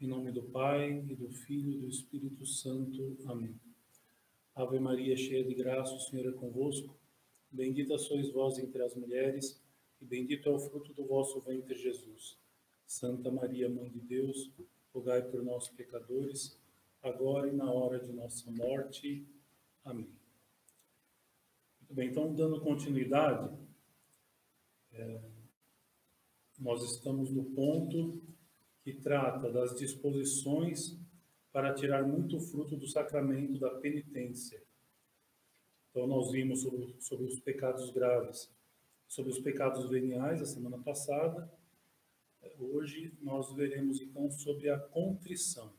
Em nome do Pai, e do Filho e do Espírito Santo. Amém. Ave Maria, cheia de graça, o Senhor é convosco. Bendita sois vós entre as mulheres, e bendito é o fruto do vosso ventre, Jesus. Santa Maria, Mãe de Deus, rogai por nós, pecadores, agora e na hora de nossa morte. Amém. Muito bem, então, dando continuidade, é, nós estamos no ponto que trata das disposições para tirar muito fruto do sacramento da penitência. Então, nós vimos sobre, sobre os pecados graves, sobre os pecados veniais a semana passada. Hoje nós veremos então sobre a contrição.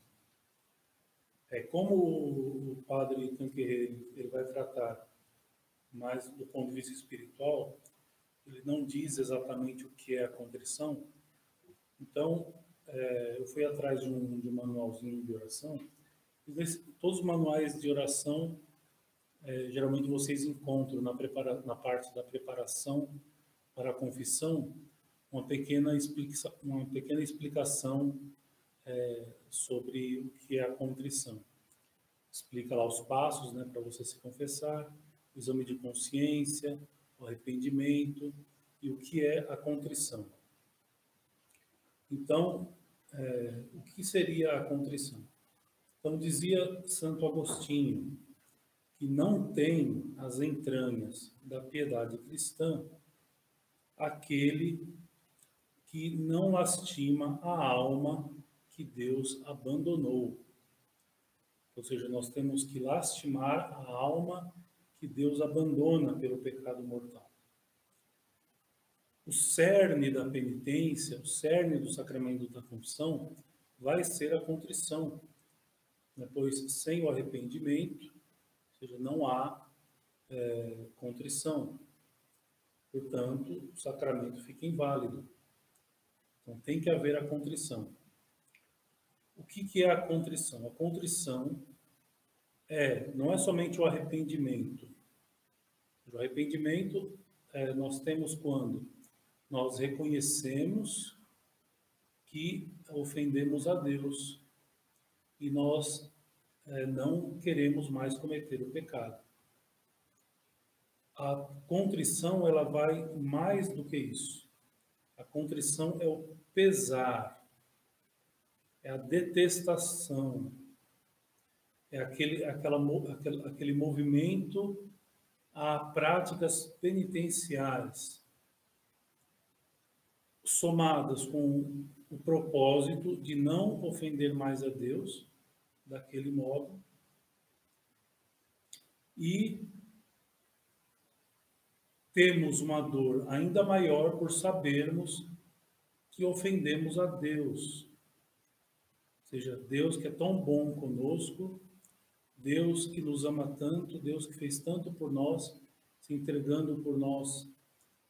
É como o padre Tanquerreiro ele vai tratar mais do ponto de vista espiritual, ele não diz exatamente o que é a contrição. Então, é, eu fui atrás de um, de um manualzinho de oração. Todos os manuais de oração, é, geralmente vocês encontram na, prepara, na parte da preparação para a confissão uma pequena, explica, uma pequena explicação é, sobre o que é a contrição. Explica lá os passos né, para você se confessar, o exame de consciência, o arrependimento e o que é a contrição. Então, é, o que seria a contrição? Então, dizia Santo Agostinho que não tem as entranhas da piedade cristã aquele que não lastima a alma que Deus abandonou. Ou seja, nós temos que lastimar a alma que Deus abandona pelo pecado mortal o cerne da penitência, o cerne do sacramento da confissão, vai ser a contrição. Né? Pois sem o arrependimento, ou seja, não há é, contrição. Portanto, o sacramento fica inválido. Então, tem que haver a contrição. O que, que é a contrição? A contrição é, não é somente o arrependimento. O arrependimento é, nós temos quando nós reconhecemos que ofendemos a Deus e nós é, não queremos mais cometer o pecado. A contrição ela vai mais do que isso. A contrição é o pesar, é a detestação, é aquele, aquela, aquele, aquele movimento a práticas penitenciárias somadas com o propósito de não ofender mais a Deus daquele modo e temos uma dor ainda maior por sabermos que ofendemos a Deus. Ou seja, Deus que é tão bom conosco, Deus que nos ama tanto, Deus que fez tanto por nós, se entregando por nós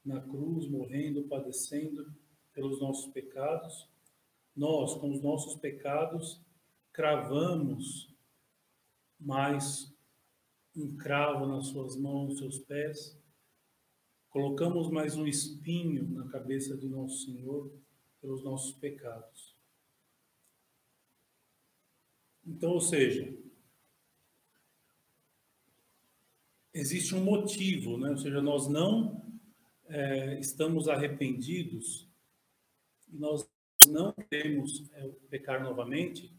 na cruz, morrendo, padecendo, pelos nossos pecados, nós, com os nossos pecados, cravamos mais um cravo nas suas mãos, nos seus pés, colocamos mais um espinho na cabeça de nosso Senhor pelos nossos pecados. Então, ou seja, existe um motivo, né? ou seja, nós não é, estamos arrependidos e nós não queremos é, pecar novamente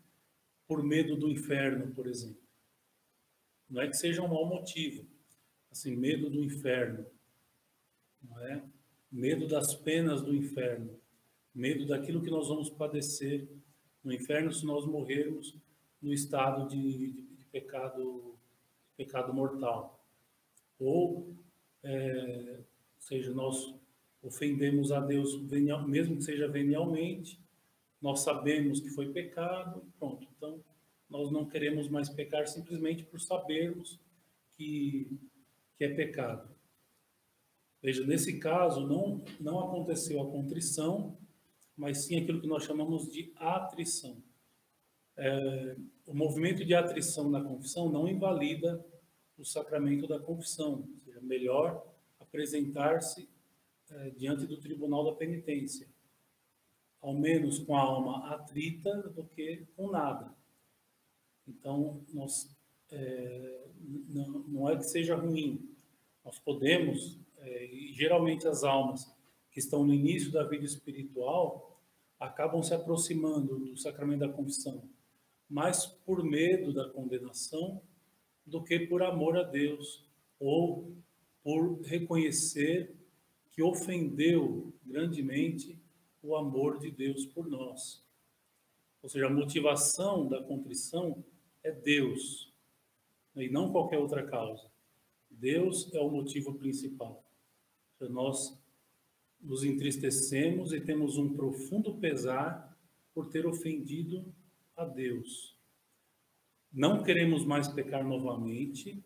por medo do inferno, por exemplo. Não é que seja um mau motivo, assim, medo do inferno, não é? Medo das penas do inferno, medo daquilo que nós vamos padecer no inferno se nós morrermos no estado de, de, de pecado, de pecado mortal. Ou, é, seja, nós ofendemos a Deus, mesmo que seja venialmente, nós sabemos que foi pecado, pronto. Então, nós não queremos mais pecar simplesmente por sabermos que, que é pecado. Veja, nesse caso, não, não aconteceu a contrição, mas sim aquilo que nós chamamos de atrição. É, o movimento de atrição na confissão não invalida o sacramento da confissão. Ou seja, melhor apresentar-se é, diante do tribunal da penitência. ao menos com a alma atrita, do que com nada. Então, nós, é, não, não, é que seja ruim, nós podemos, é, e geralmente as almas que estão no início da vida espiritual acabam se aproximando do sacramento da confissão, mais por medo da condenação do que por amor a Deus, ou por reconhecer que ofendeu grandemente o amor de Deus por nós. Ou seja, a motivação da contrição é Deus, e não qualquer outra causa. Deus é o motivo principal. Então, nós nos entristecemos e temos um profundo pesar por ter ofendido a Deus. Não queremos mais pecar novamente.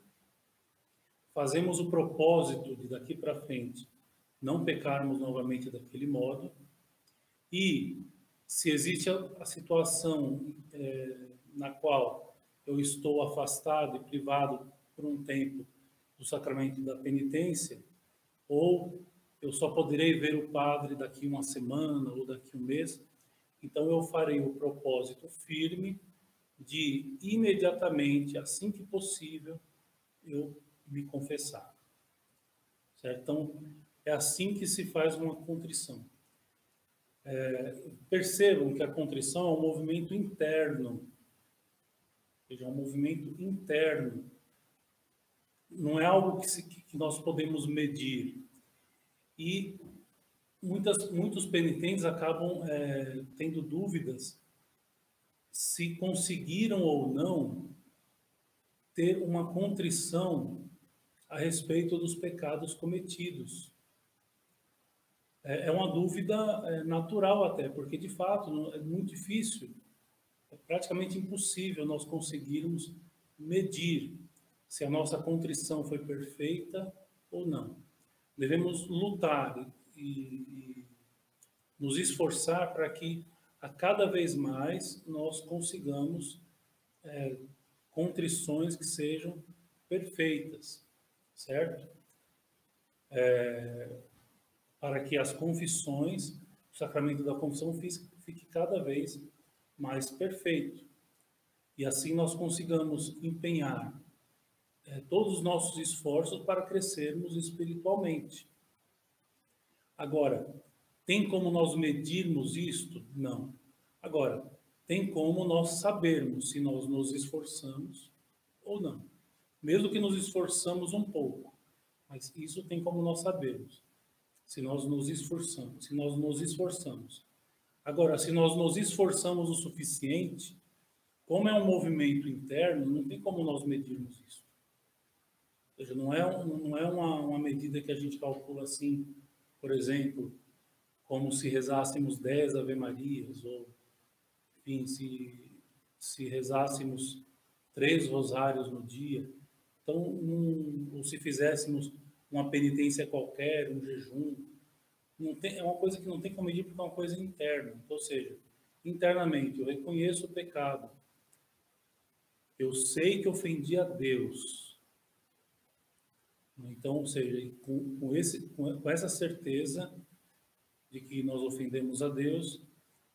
Fazemos o propósito de daqui para frente não pecarmos novamente daquele modo. E se existe a, a situação é, na qual eu estou afastado e privado por um tempo do sacramento da penitência, ou eu só poderei ver o padre daqui uma semana ou daqui um mês, então eu farei o propósito firme de imediatamente, assim que possível, eu me confessar. Certo? Então, é assim que se faz uma contrição. É, percebam que a contrição é um movimento interno, seja, é um movimento interno. Não é algo que, se, que nós podemos medir. E muitas, muitos penitentes acabam é, tendo dúvidas se conseguiram ou não ter uma contrição a respeito dos pecados cometidos. É, é uma dúvida é, natural até, porque de fato é muito difícil, é praticamente impossível nós conseguirmos medir se a nossa contrição foi perfeita ou não. Devemos lutar e, e nos esforçar para que a cada vez mais nós consigamos é, contrições que sejam perfeitas, certo? É, para que as confissões, o sacramento da confissão fique cada vez mais perfeito. E assim nós consigamos empenhar é, todos os nossos esforços para crescermos espiritualmente. Agora, tem como nós medirmos isto? Não. Agora, tem como nós sabermos se nós nos esforçamos ou não. Mesmo que nos esforçamos um pouco, mas isso tem como nós sabermos se nós nos esforçamos, se nós nos esforçamos. Agora, se nós nos esforçamos o suficiente, como é um movimento interno, não tem como nós medirmos isso. Ou seja, não é, não é uma, uma medida que a gente calcula assim, por exemplo, como se rezássemos 10 Ave Marias, ou, enfim, se, se rezássemos três rosários no dia. Então, um, ou se fizéssemos uma penitência qualquer, um jejum. Tem, é uma coisa que não tem como medir porque é uma coisa interna. Ou seja, internamente eu reconheço o pecado. Eu sei que ofendi a Deus. Então, ou seja, com, com, esse, com essa certeza de que nós ofendemos a Deus,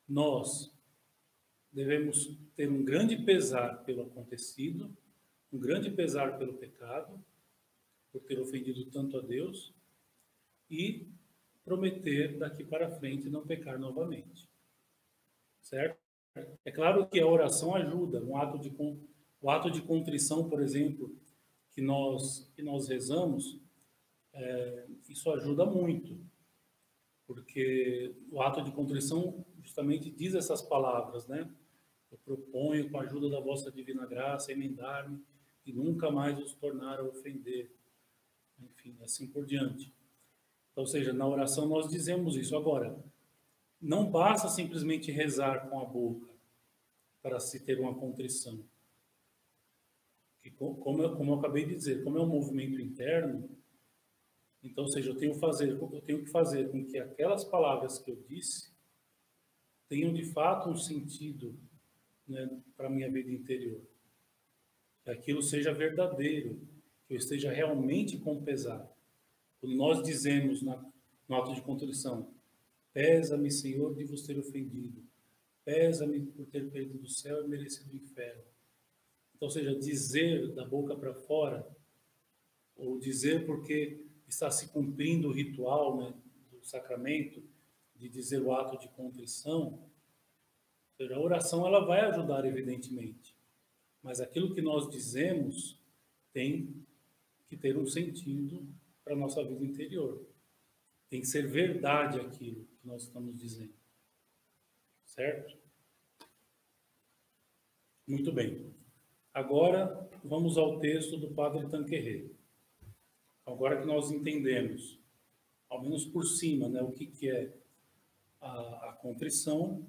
nós devemos ter um grande pesar pelo acontecido, um grande pesar pelo pecado, por ter ofendido tanto a Deus e prometer daqui para frente não pecar novamente. Certo? É claro que a oração ajuda, um ato de o ato de contrição, por exemplo, que nós que nós rezamos, é, isso ajuda muito, porque o ato de contrição justamente diz essas palavras, né? Eu proponho, com a ajuda da vossa divina graça, emendar-me e nunca mais os tornar a ofender enfim, assim por diante. Ou seja, na oração nós dizemos isso. Agora, não basta simplesmente rezar com a boca para se ter uma contrição. Que, como, eu, como eu acabei de dizer, como é um movimento interno, então, ou seja, eu tenho, fazer, eu tenho que fazer com que aquelas palavras que eu disse tenham de fato um sentido né, para a minha vida interior. Que aquilo seja verdadeiro, eu esteja realmente com pesar. Quando nós dizemos na, no ato de contrição, Pesa-me, Senhor, de vos ter ofendido. Pesa-me por ter perdido o céu e merecido o inferno. Então, seja, dizer da boca para fora, ou dizer porque está se cumprindo o ritual né, do sacramento, de dizer o ato de contrição, a oração ela vai ajudar, evidentemente. Mas aquilo que nós dizemos tem que ter um sentido para a nossa vida interior. Tem que ser verdade aquilo que nós estamos dizendo. Certo? Muito bem. Agora vamos ao texto do Padre Tanquerê. Agora que nós entendemos, ao menos por cima, né, o que, que é a, a contrição,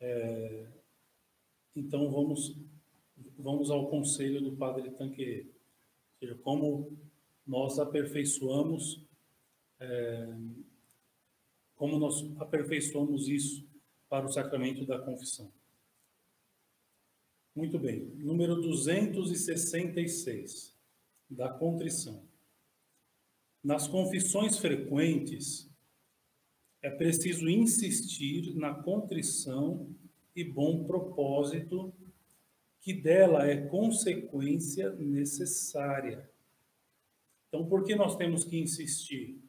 é, então vamos, vamos ao conselho do Padre Tanquerê. Seja, como nós aperfeiçoamos, é, como nós aperfeiçoamos isso para o sacramento da confissão. Muito bem, número 266, da contrição. Nas confissões frequentes, é preciso insistir na contrição e bom propósito, que dela é consequência necessária. Então, por que nós temos que insistir?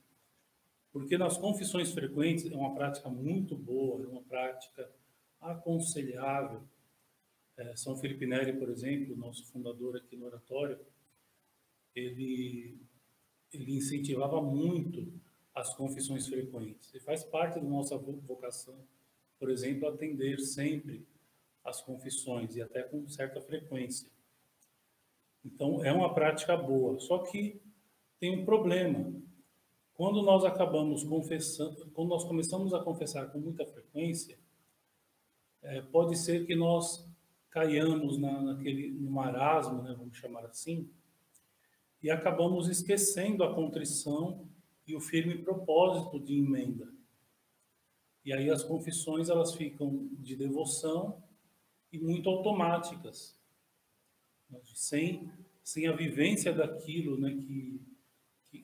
Porque nas confissões frequentes é uma prática muito boa, é uma prática aconselhável. É, São Felipe Neri, por exemplo, nosso fundador aqui no oratório, ele, ele incentivava muito as confissões frequentes. E faz parte da nossa vocação, por exemplo, atender sempre as confissões e até com certa frequência. Então, é uma prática boa. Só que tem um problema. Quando nós acabamos confessando, quando nós começamos a confessar com muita frequência, é, pode ser que nós caiamos na, naquele, no marasmo, né, vamos chamar assim, e acabamos esquecendo a contrição e o firme propósito de emenda. E aí as confissões elas ficam de devoção e muito automáticas, sem, sem a vivência daquilo né, que,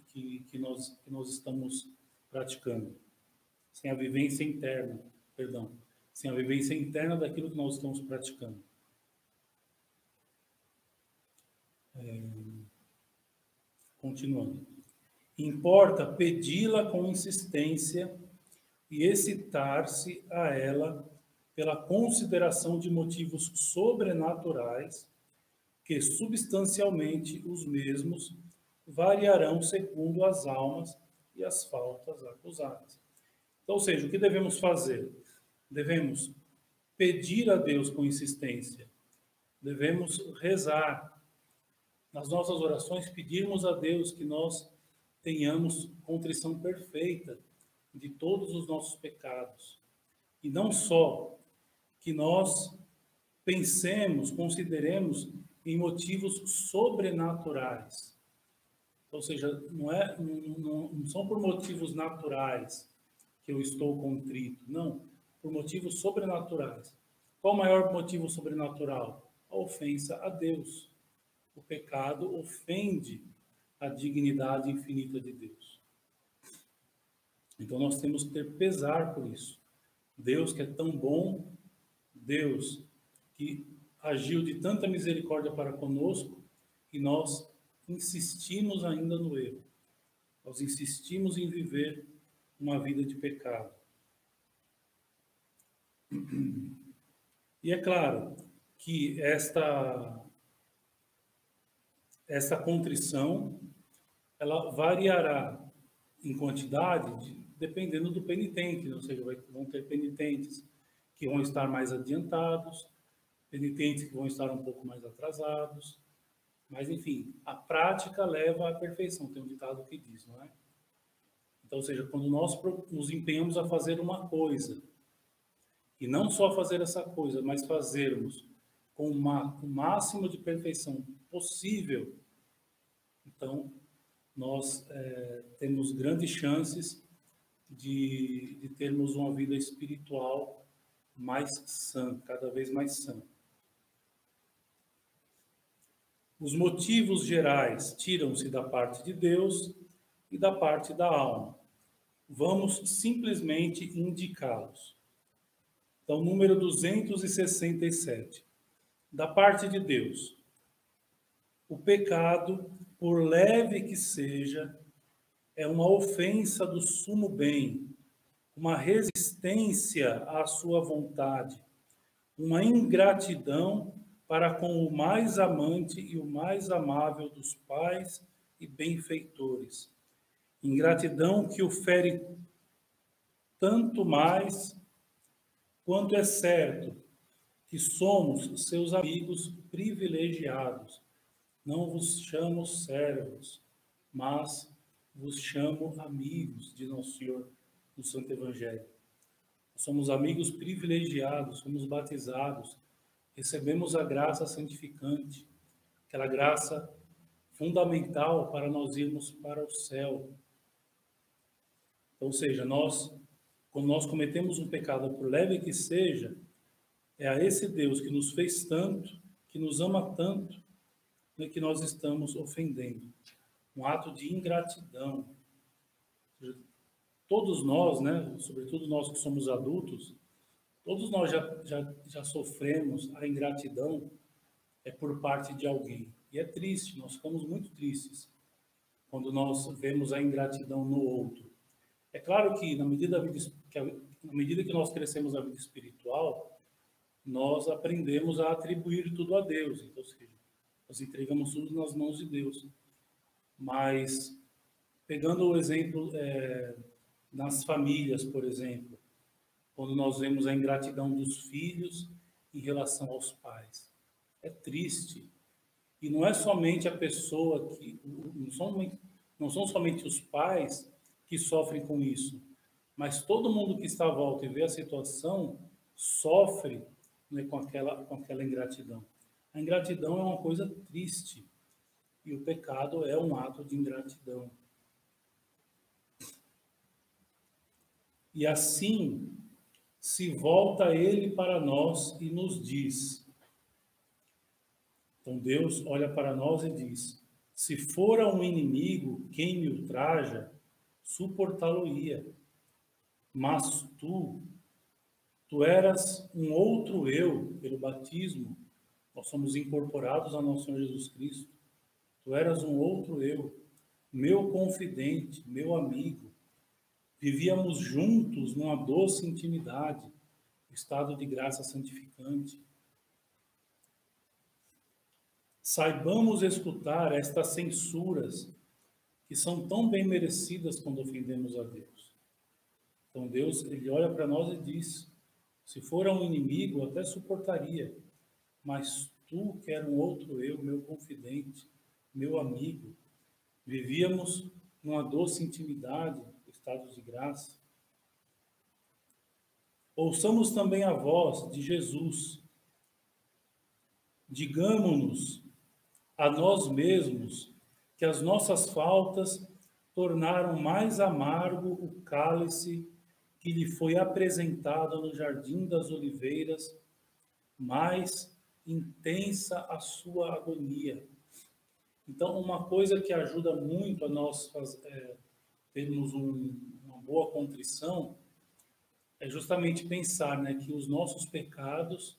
que, que, nós, que nós estamos praticando. Sem a vivência interna, perdão, sem a vivência interna daquilo que nós estamos praticando. É, continuando. Importa pedi-la com insistência e excitar-se a ela pela consideração de motivos sobrenaturais que substancialmente os mesmos variarão segundo as almas e as faltas acusadas. Então, ou seja, o que devemos fazer? Devemos pedir a Deus com insistência, devemos rezar nas nossas orações, pedirmos a Deus que nós tenhamos contrição perfeita de todos os nossos pecados. E não só que nós pensemos, consideremos em motivos sobrenaturais ou seja, não, é, não, não são por motivos naturais que eu estou contrito, não, por motivos sobrenaturais. Qual o maior motivo sobrenatural? A ofensa a Deus. O pecado ofende a dignidade infinita de Deus. Então nós temos que ter pesar por isso. Deus que é tão bom, Deus que agiu de tanta misericórdia para conosco, e nós insistimos ainda no erro. Nós insistimos em viver uma vida de pecado. E é claro que esta essa contrição ela variará em quantidade de, dependendo do penitente, ou seja, vai, vão ter penitentes que vão estar mais adiantados, penitentes que vão estar um pouco mais atrasados, mas, enfim, a prática leva à perfeição, tem um ditado que diz, não é? Então, ou seja, quando nós nos empenhamos a fazer uma coisa, e não só fazer essa coisa, mas fazermos com uma, o máximo de perfeição possível, então nós é, temos grandes chances de, de termos uma vida espiritual mais sã, cada vez mais sã. Os motivos gerais tiram-se da parte de Deus e da parte da alma. vamos simplesmente indicá-los. Então, número 267. Da parte de Deus, o pecado, por leve que seja, é uma ofensa do sumo bem, uma resistência à sua vontade, uma ingratidão para com o mais amante e o mais amável dos pais e benfeitores. Ingratidão que o fere tanto mais quanto é certo que somos seus amigos privilegiados. Não vos chamo servos, mas vos chamo amigos de nosso Senhor no Santo Evangelho. Somos amigos privilegiados, somos batizados, recebemos a graça santificante, aquela graça fundamental para nós irmos para o céu. Ou seja, nós, quando nós cometemos um pecado, por leve que seja, é a esse Deus que nos fez tanto, que nos ama tanto, né, que nós estamos ofendendo. Um ato de ingratidão. Todos nós, né, sobretudo nós que somos adultos, todos nós já, já, já sofremos a ingratidão é por parte de alguém. E é triste, nós ficamos muito tristes quando nós vemos a ingratidão no outro. É claro que na medida que, na medida que nós crescemos na vida espiritual, nós aprendemos a atribuir tudo a Deus. Então, ou seja, nós entregamos tudo nas mãos de Deus. Mas, pegando o exemplo é, nas famílias, por exemplo, quando nós vemos a ingratidão dos filhos em relação aos pais. É triste. E não é somente a pessoa que. Não são, não são somente os pais que sofrem com isso, mas todo mundo que está à volta e vê a situação sofre né, com, aquela, com aquela ingratidão. A ingratidão é uma coisa triste e o pecado é um ato de ingratidão. E assim se volta ele para nós e nos diz. Então Deus olha para nós e diz: Se fora um inimigo quem me ultraja, suportá-lo-ia. Mas tu, tu eras um outro eu pelo batismo. Nós somos incorporados ao nosso Senhor Jesus Cristo. Tu eras um outro eu, meu confidente, meu amigo. Vivíamos juntos numa doce intimidade, estado de graça santificante. Saibamos escutar estas censuras que são tão bem merecidas quando ofendemos a Deus. Então Deus, ele olha para nós e diz: se for um inimigo, até suportaria, mas tu, que era um outro eu, meu confidente, meu amigo, vivíamos numa doce intimidade, estados de graça. Ouçamos também a voz de Jesus. Digamos-nos a nós mesmos que as nossas faltas tornaram mais amargo o cálice que lhe foi apresentado no jardim das oliveiras, mais intensa a sua agonia. Então, uma coisa que ajuda muito a nós é, termos um, uma boa contrição é justamente pensar né, que os nossos pecados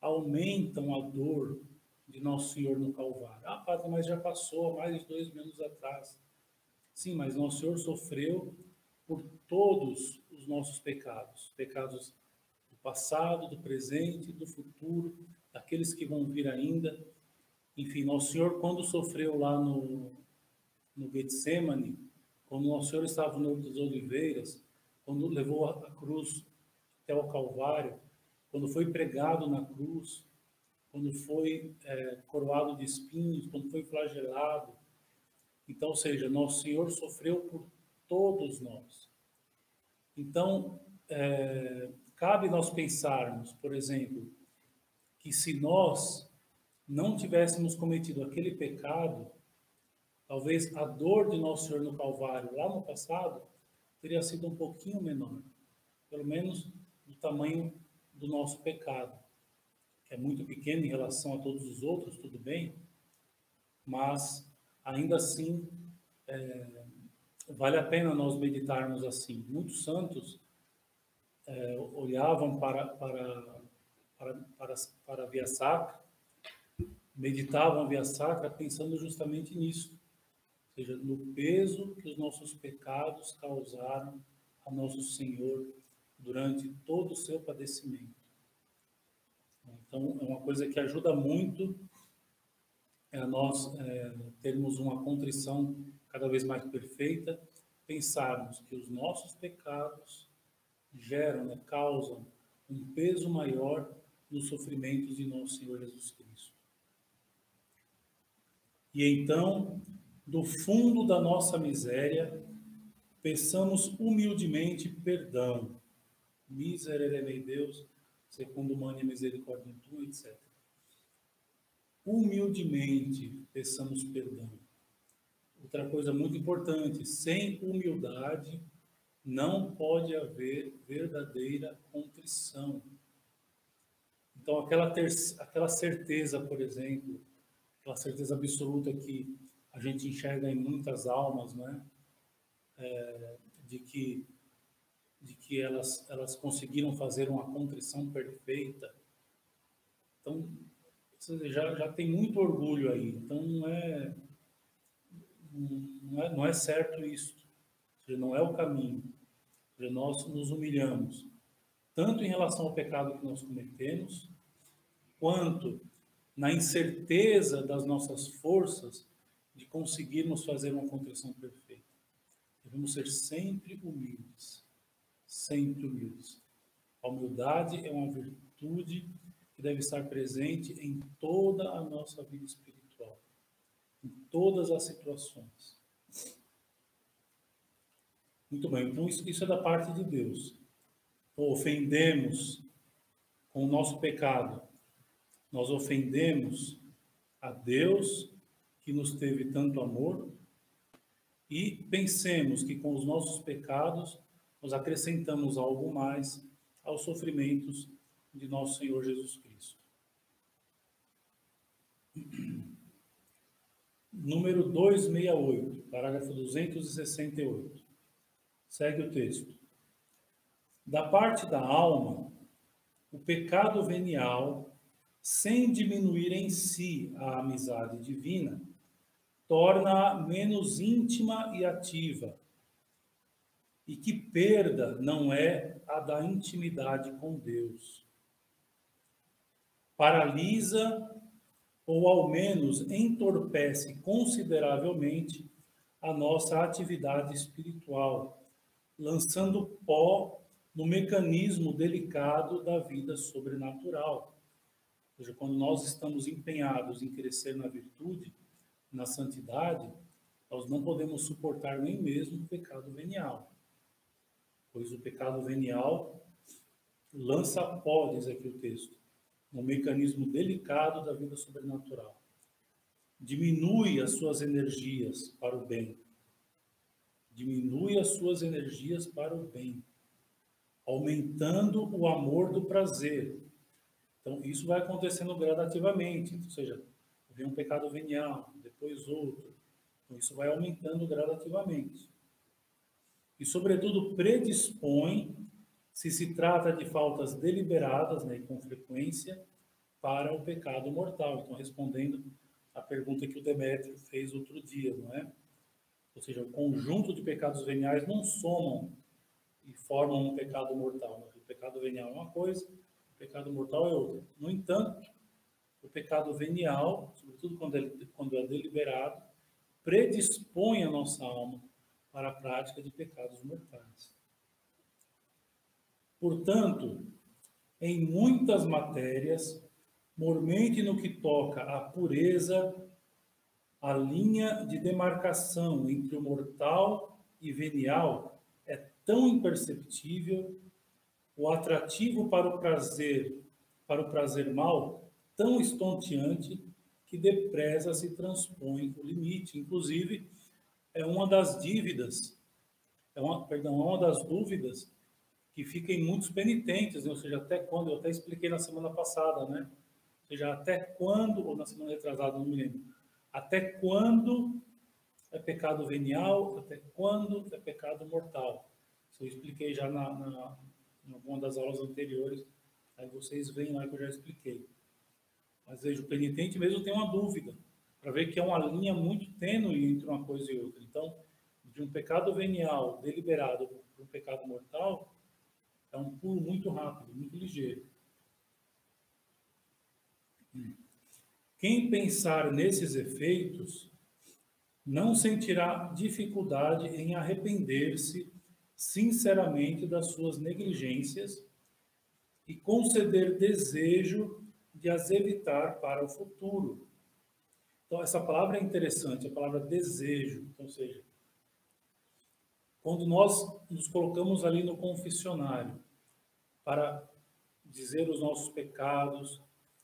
aumentam a dor de Nosso Senhor no Calvário. Ah, Padre, mas já passou há mais de dois mil anos atrás. Sim, mas Nosso Senhor sofreu por todos os nossos pecados. Pecados do passado, do presente, do futuro, daqueles que vão vir ainda. Enfim, Nosso Senhor, quando sofreu lá no, no Getsemane, quando Nosso Senhor estava no Horto das Oliveiras, quando levou a cruz até o Calvário, quando foi pregado na cruz, quando foi é, coroado de espinhos, quando foi flagelado. Então, ou seja, nosso Senhor sofreu por todos nós. Então, é, cabe nós pensarmos, por exemplo, que se nós não tivéssemos cometido aquele pecado, talvez a dor de nosso Senhor no Calvário lá no passado teria sido um pouquinho menor, pelo menos do tamanho do nosso pecado é muito pequeno em relação a todos os outros, tudo bem, mas ainda assim é, vale a pena nós meditarmos assim. Muitos santos é, olhavam para, para, para, para, para a Via Sacra, meditavam a Via Sacra pensando justamente nisso, seja, no peso que os nossos pecados causaram a nosso Senhor durante todo o seu padecimento. Então, é uma coisa que ajuda muito a nós é, termos uma contrição cada vez mais perfeita, pensarmos que os nossos pecados geram, né, causam um peso maior nos sofrimentos de nosso Senhor Jesus Cristo. E então, do fundo da nossa miséria, peçamos humildemente perdão. Miserere Deus, segundo mania misericórdia etc. Humildemente peçamos perdão. Outra coisa muito importante, sem humildade não pode haver verdadeira contrição. Então, aquela, ter, aquela certeza, por exemplo, aquela certeza absoluta que a gente enxerga em muitas almas, né? É, de que de que elas elas conseguiram fazer uma contrição perfeita. Então, já já tem muito orgulho aí. Então, não é não é, não é certo isso. Não é o caminho. Nós nos humilhamos, tanto em relação ao pecado que nós cometemos, quanto na incerteza das nossas forças de conseguirmos fazer uma contrição perfeita. Devemos ser sempre humildes, sempre humildes. A humildade é uma virtude que deve estar presente em toda a nossa vida espiritual, em todas as situações. Muito bem, então isso, isso é da parte de Deus. Então, ofendemos com o nosso pecado, nós ofendemos a Deus que nos teve tanto amor e pensemos que com os nossos pecados nós acrescentamos algo mais aos sofrimentos de nosso Senhor Jesus Cristo. Número 268, parágrafo 268. Segue o texto. Da parte da alma, o pecado venial, sem diminuir em si a amizade divina, torna-a menos íntima e ativa. E que perda não é a da intimidade com Deus. Paralisa ou ao menos entorpece consideravelmente a nossa atividade espiritual lançando pó no mecanismo delicado da vida sobrenatural. Ou seja, quando nós estamos empenhados em crescer na virtude, na santidade, nós não podemos suportar nem mesmo o pecado venial. Pois o pecado venial lança pó, diz aqui o texto, no mecanismo delicado da vida sobrenatural. Diminui as suas energias para o bem diminui as suas energias para o bem, aumentando o amor do prazer. Então, isso vai acontecendo gradativamente, ou seja, vem um pecado venial, depois outro. Então, isso vai aumentando gradativamente. E, sobretudo, predispõe, se se trata de faltas deliberadas né, com frequência, para o pecado mortal. Então, respondendo à pergunta que o Demétrio fez outro dia, não é? Ou seja, o conjunto de pecados veniais não somam e formam um pecado mortal. O pecado venial é uma coisa, o pecado mortal é outra. No entanto, o pecado venial, sobretudo quando é, quando é deliberado, predispõe a nossa alma para a prática de pecados mortais. Portanto, em muitas matérias, mormente no que toca à pureza a linha de demarcação entre o mortal e venial é tão imperceptível, o atrativo para o prazer, para o prazer mal, tão estonteante, que depressa se transpõe o limite. Inclusive, é uma das dívidas, é uma, perdão, é uma das dúvidas que fica em muitos penitentes, né? ou seja, até quando, eu até expliquei na semana passada, né? Ou seja, até quando, ou na semana retrasada, não me lembro, até quando é pecado venial, até quando é pecado mortal. Isso eu expliquei já na, na, em alguma das aulas anteriores, aí vocês veem lá que eu já expliquei. Mas veja, o penitente mesmo tem uma dúvida, para ver que é uma linha muito tênue entre uma coisa e outra. Então, de um pecado venial deliberado para um pecado mortal, é um pulo muito rápido, muito ligeiro. Quem pensar nesses efeitos não sentirá dificuldade em arrepender-se sinceramente das suas negligências e conceder desejo de as evitar para o futuro. Então, essa palavra é interessante, a palavra desejo. Então, ou seja, quando nós nos colocamos ali no confessionário para dizer os nossos pecados,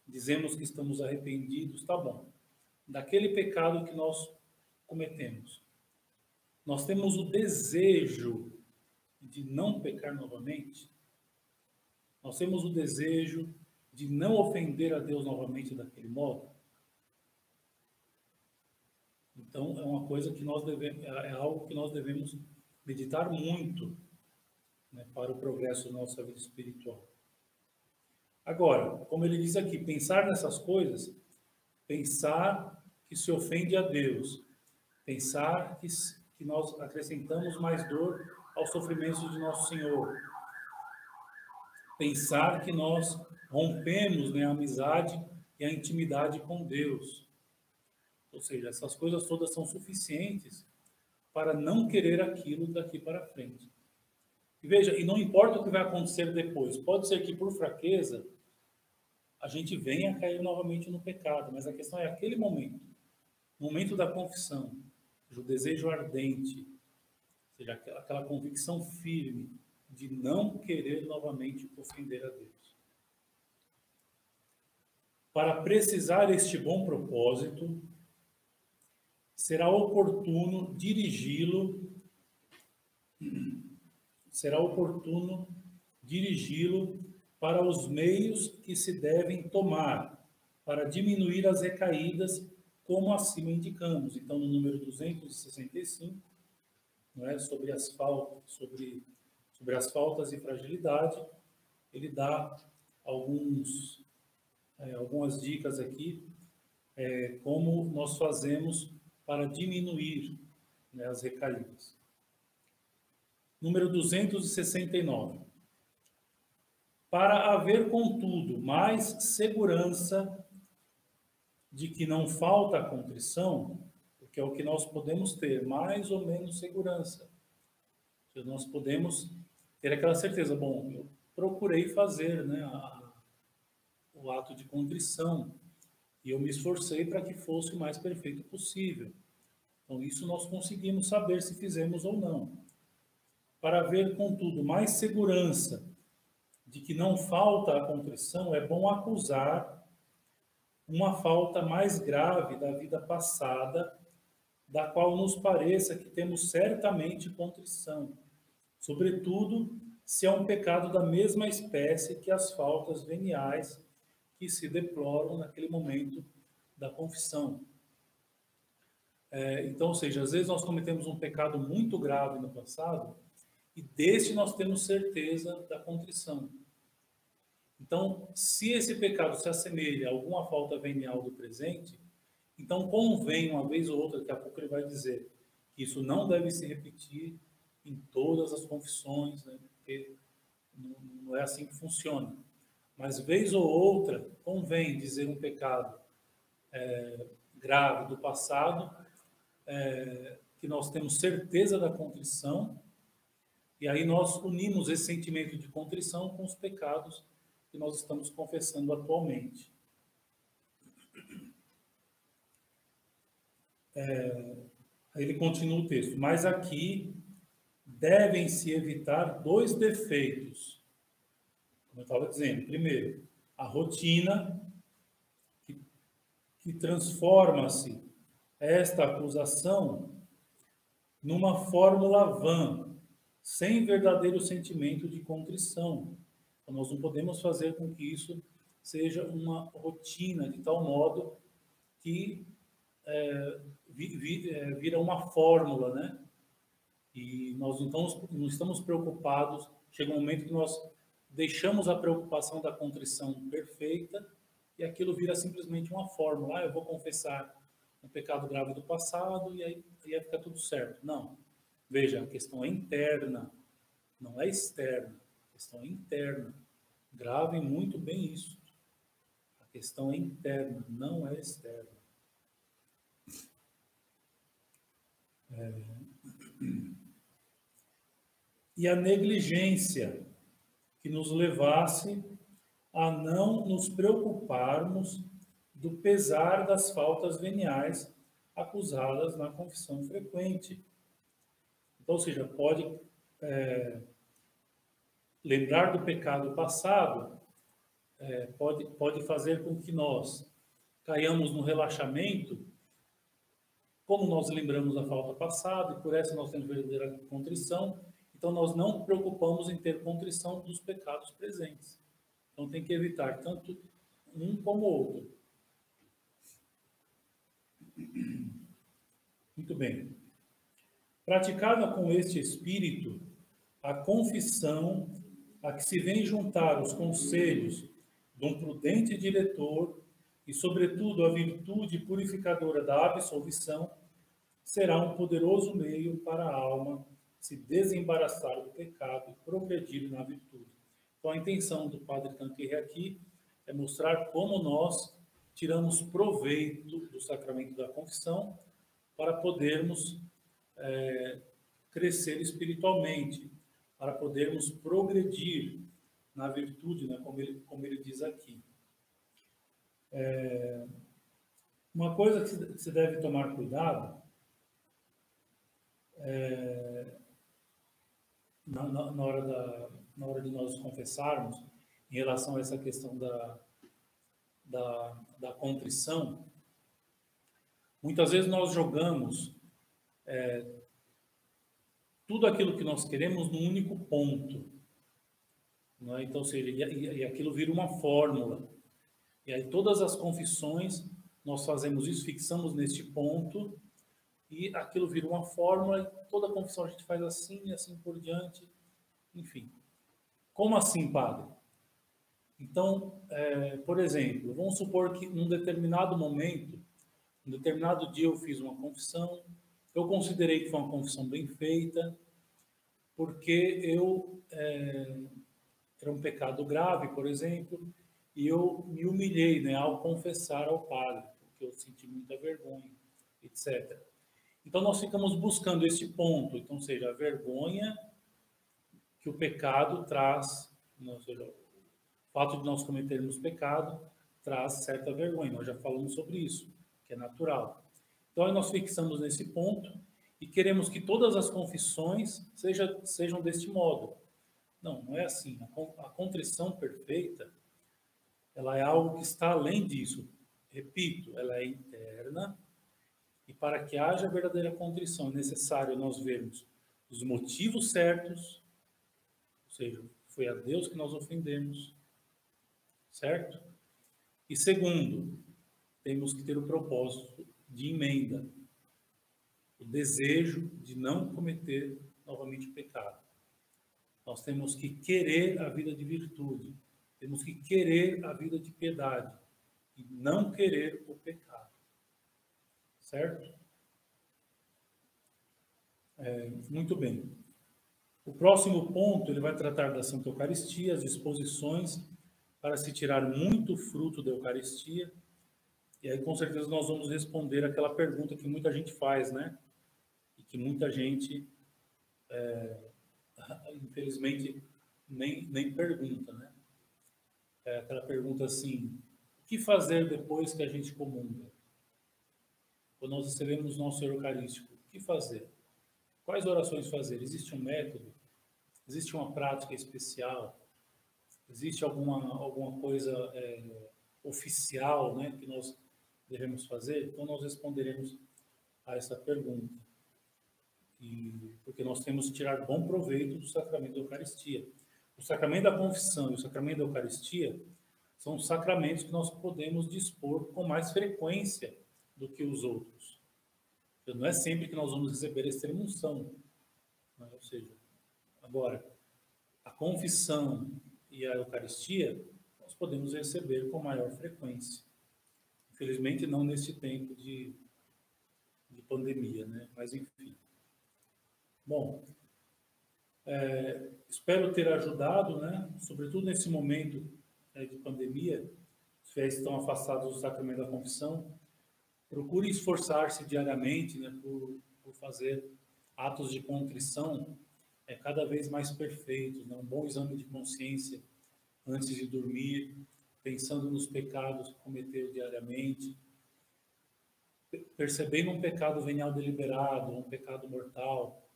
dizemos que estamos arrependidos, tá bom. Daquele pecado que nós cometemos. Nós temos o desejo de não pecar novamente. Nós temos o desejo de não ofender a Deus novamente daquele modo. Então, é uma coisa que nós devemos, é algo que nós devemos meditar muito né, para o progresso da nossa vida espiritual. Agora, como ele diz aqui, pensar nessas coisas, pensar que se ofende a Deus, pensar que, que nós acrescentamos mais dor aos sofrimentos de nosso Senhor, pensar que nós rompemos né, a amizade e a intimidade com Deus. Ou seja, essas coisas todas são suficientes para não querer aquilo daqui para frente. E veja, e não importa o que vai acontecer depois, pode ser que por fraqueza a gente venha cair novamente no pecado, mas a questão é aquele momento, momento da confissão, o desejo ardente, ou seja, aquela convicção firme de não querer novamente ofender a Deus. Para precisar este bom propósito, será oportuno dirigi-lo será oportuno dirigi-lo para os meios que se devem tomar para diminuir as recaídas, como acima indicamos. Então, no número 265, não é, sobre as faltas, sobre, sobre as faltas e fragilidade, ele dá alguns, é, algumas dicas aqui, é, como nós fazemos para diminuir né, as recaídas. Número 269 para haver, contudo, mais segurança de que não falta a contrição, porque é o que nós podemos ter, mais ou menos segurança. Nós podemos ter aquela certeza, bom, eu procurei fazer né, a, o ato de contrição e eu me esforcei para que fosse o mais perfeito possível. Então, isso nós conseguimos saber se fizemos ou não. Para haver, contudo, mais segurança de que não falta a contrição, é bom acusar uma falta mais grave da vida passada, da qual nos pareça que temos certamente contrição, sobretudo se é um pecado da mesma espécie que as faltas veniais que se deploram naquele momento da confissão. É, então, ou seja, às vezes nós cometemos um pecado muito grave no passado e deste nós temos certeza da contrição. Então, se esse pecado se assemelha a alguma falta venial do presente, então convém, uma vez ou outra, daqui a pouco ele vai dizer, que isso não deve se repetir em todas as confissões, né? porque não é assim que funciona. Mas, vez ou outra, convém dizer um pecado é, grave do passado, é, que nós temos certeza da contrição, e aí nós unimos esse sentimento de contrição com os pecados que nós estamos confessando atualmente. É, ele continua o texto, mas aqui devem-se evitar dois defeitos. Como eu estava dizendo, primeiro, a rotina, que, que transforma-se esta acusação numa fórmula vã, sem verdadeiro sentimento de contrição. Então, nós não podemos fazer com que isso seja uma rotina de tal modo que é, vi, vi, é, vira uma fórmula, né? E nós então não estamos preocupados. Chega um momento que nós deixamos a preocupação da contrição perfeita e aquilo vira simplesmente uma fórmula. Ah, eu vou confessar um pecado grave do passado e aí, aí fica tudo certo. Não. Veja, a questão é interna, não é externa. A questão é interna. Gravem muito bem isso. A questão é interna, não é externa. É... E a negligência que nos levasse a não nos preocuparmos do pesar das faltas veniais acusadas na confissão frequente. Então, ou seja, pode é, lembrar do pecado passado, é, pode, pode fazer com que nós caiamos no relaxamento, como nós lembramos da falta passada, e por essa nós temos verdadeira contrição, então nós não preocupamos em ter contrição dos pecados presentes. Então tem que evitar tanto um como o outro. Muito bem. Praticada com este espírito, a confissão, a que se vem juntar os conselhos de um prudente diretor e, sobretudo, a virtude purificadora da absolvição, será um poderoso meio para a alma se desembaraçar do pecado e progredir na virtude. Então, a intenção do Padre Tanquerre aqui é mostrar como nós tiramos proveito do sacramento da confissão para podermos é, crescer espiritualmente, para podermos progredir na virtude, né, como, ele, como ele diz aqui. É, uma coisa que se deve tomar cuidado é, na, na, na, hora da, na hora de nós confessarmos, em relação a essa questão da, da, da contrição, muitas vezes nós jogamos é, tudo aquilo que nós queremos num único ponto. É? Então, seja, e, e aquilo vira uma fórmula. E aí todas as confissões, nós fazemos isso, fixamos neste ponto, e aquilo vira uma fórmula, e toda confissão a gente faz assim e assim por diante, enfim. Como assim, padre? Então, é, por exemplo, vamos supor que num determinado momento, um determinado dia eu fiz uma confissão, eu considerei que foi uma confissão bem feita, porque eu é, era um pecado grave, por exemplo, e eu me humilhei né, ao confessar ao padre, porque eu senti muita vergonha, etc. Então nós ficamos buscando esse ponto, então seja a vergonha que o pecado traz, ou seja, o fato de nós cometermos pecado traz certa vergonha. Nós já falamos sobre isso, que é natural. Então nós fixamos nesse ponto e queremos que todas as confissões seja, sejam deste modo. Não, não é assim. A, a contrição perfeita, ela é algo que está além disso. Repito, ela é interna e para que haja verdadeira contrição é necessário nós vermos os motivos certos, ou seja, foi a Deus que nós ofendemos, certo? E segundo, temos que ter o propósito de emenda, o desejo de não cometer novamente o pecado. Nós temos que querer a vida de virtude, temos que querer a vida de piedade e não querer o pecado. Certo? É, muito bem. O próximo ponto ele vai tratar da Santa Eucaristia, as disposições para se tirar muito fruto da Eucaristia. E aí, com certeza, nós vamos responder aquela pergunta que muita gente faz, né? E que muita gente, é, infelizmente, nem, nem pergunta, né? É aquela pergunta assim: o que fazer depois que a gente comunga? Quando nós recebemos nosso Eucarístico, o que fazer? Quais orações fazer? Existe um método? Existe uma prática especial? Existe alguma, alguma coisa é, oficial né, que nós devemos fazer? Então, nós responderemos a essa pergunta. E, porque nós temos que tirar bom proveito do sacramento da Eucaristia. O sacramento da confissão e o sacramento da Eucaristia são sacramentos que nós podemos dispor com mais frequência do que os outros. Então, não é sempre que nós vamos receber essa unção. Né? Ou seja, agora, a confissão e a Eucaristia, nós podemos receber com maior frequência. Infelizmente, não neste tempo de, de pandemia, né? Mas, enfim. Bom, é, espero ter ajudado, né? Sobretudo nesse momento né, de pandemia, os fiéis estão afastados do sacramento da confissão. Procure esforçar-se diariamente, né? Por, por fazer atos de contrição é, cada vez mais perfeitos, né? um bom exame de consciência antes de dormir, pensando nos pecados que cometeu diariamente, percebendo um pecado venial deliberado, um pecado mortal,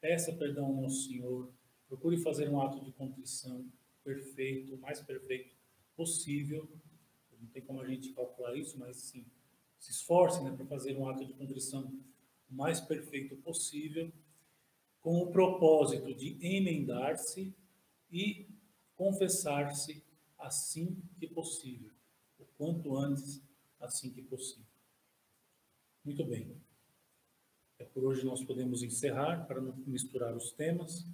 peça perdão ao nosso Senhor, procure fazer um ato de contrição perfeito, o mais perfeito possível. Não tem como a gente calcular isso, mas sim, se esforce né, para fazer um ato de contrição o mais perfeito possível com o propósito de emendar-se e confessar-se assim que possível, o quanto antes, assim que possível. Muito bem. É por hoje nós podemos encerrar para não misturar os temas.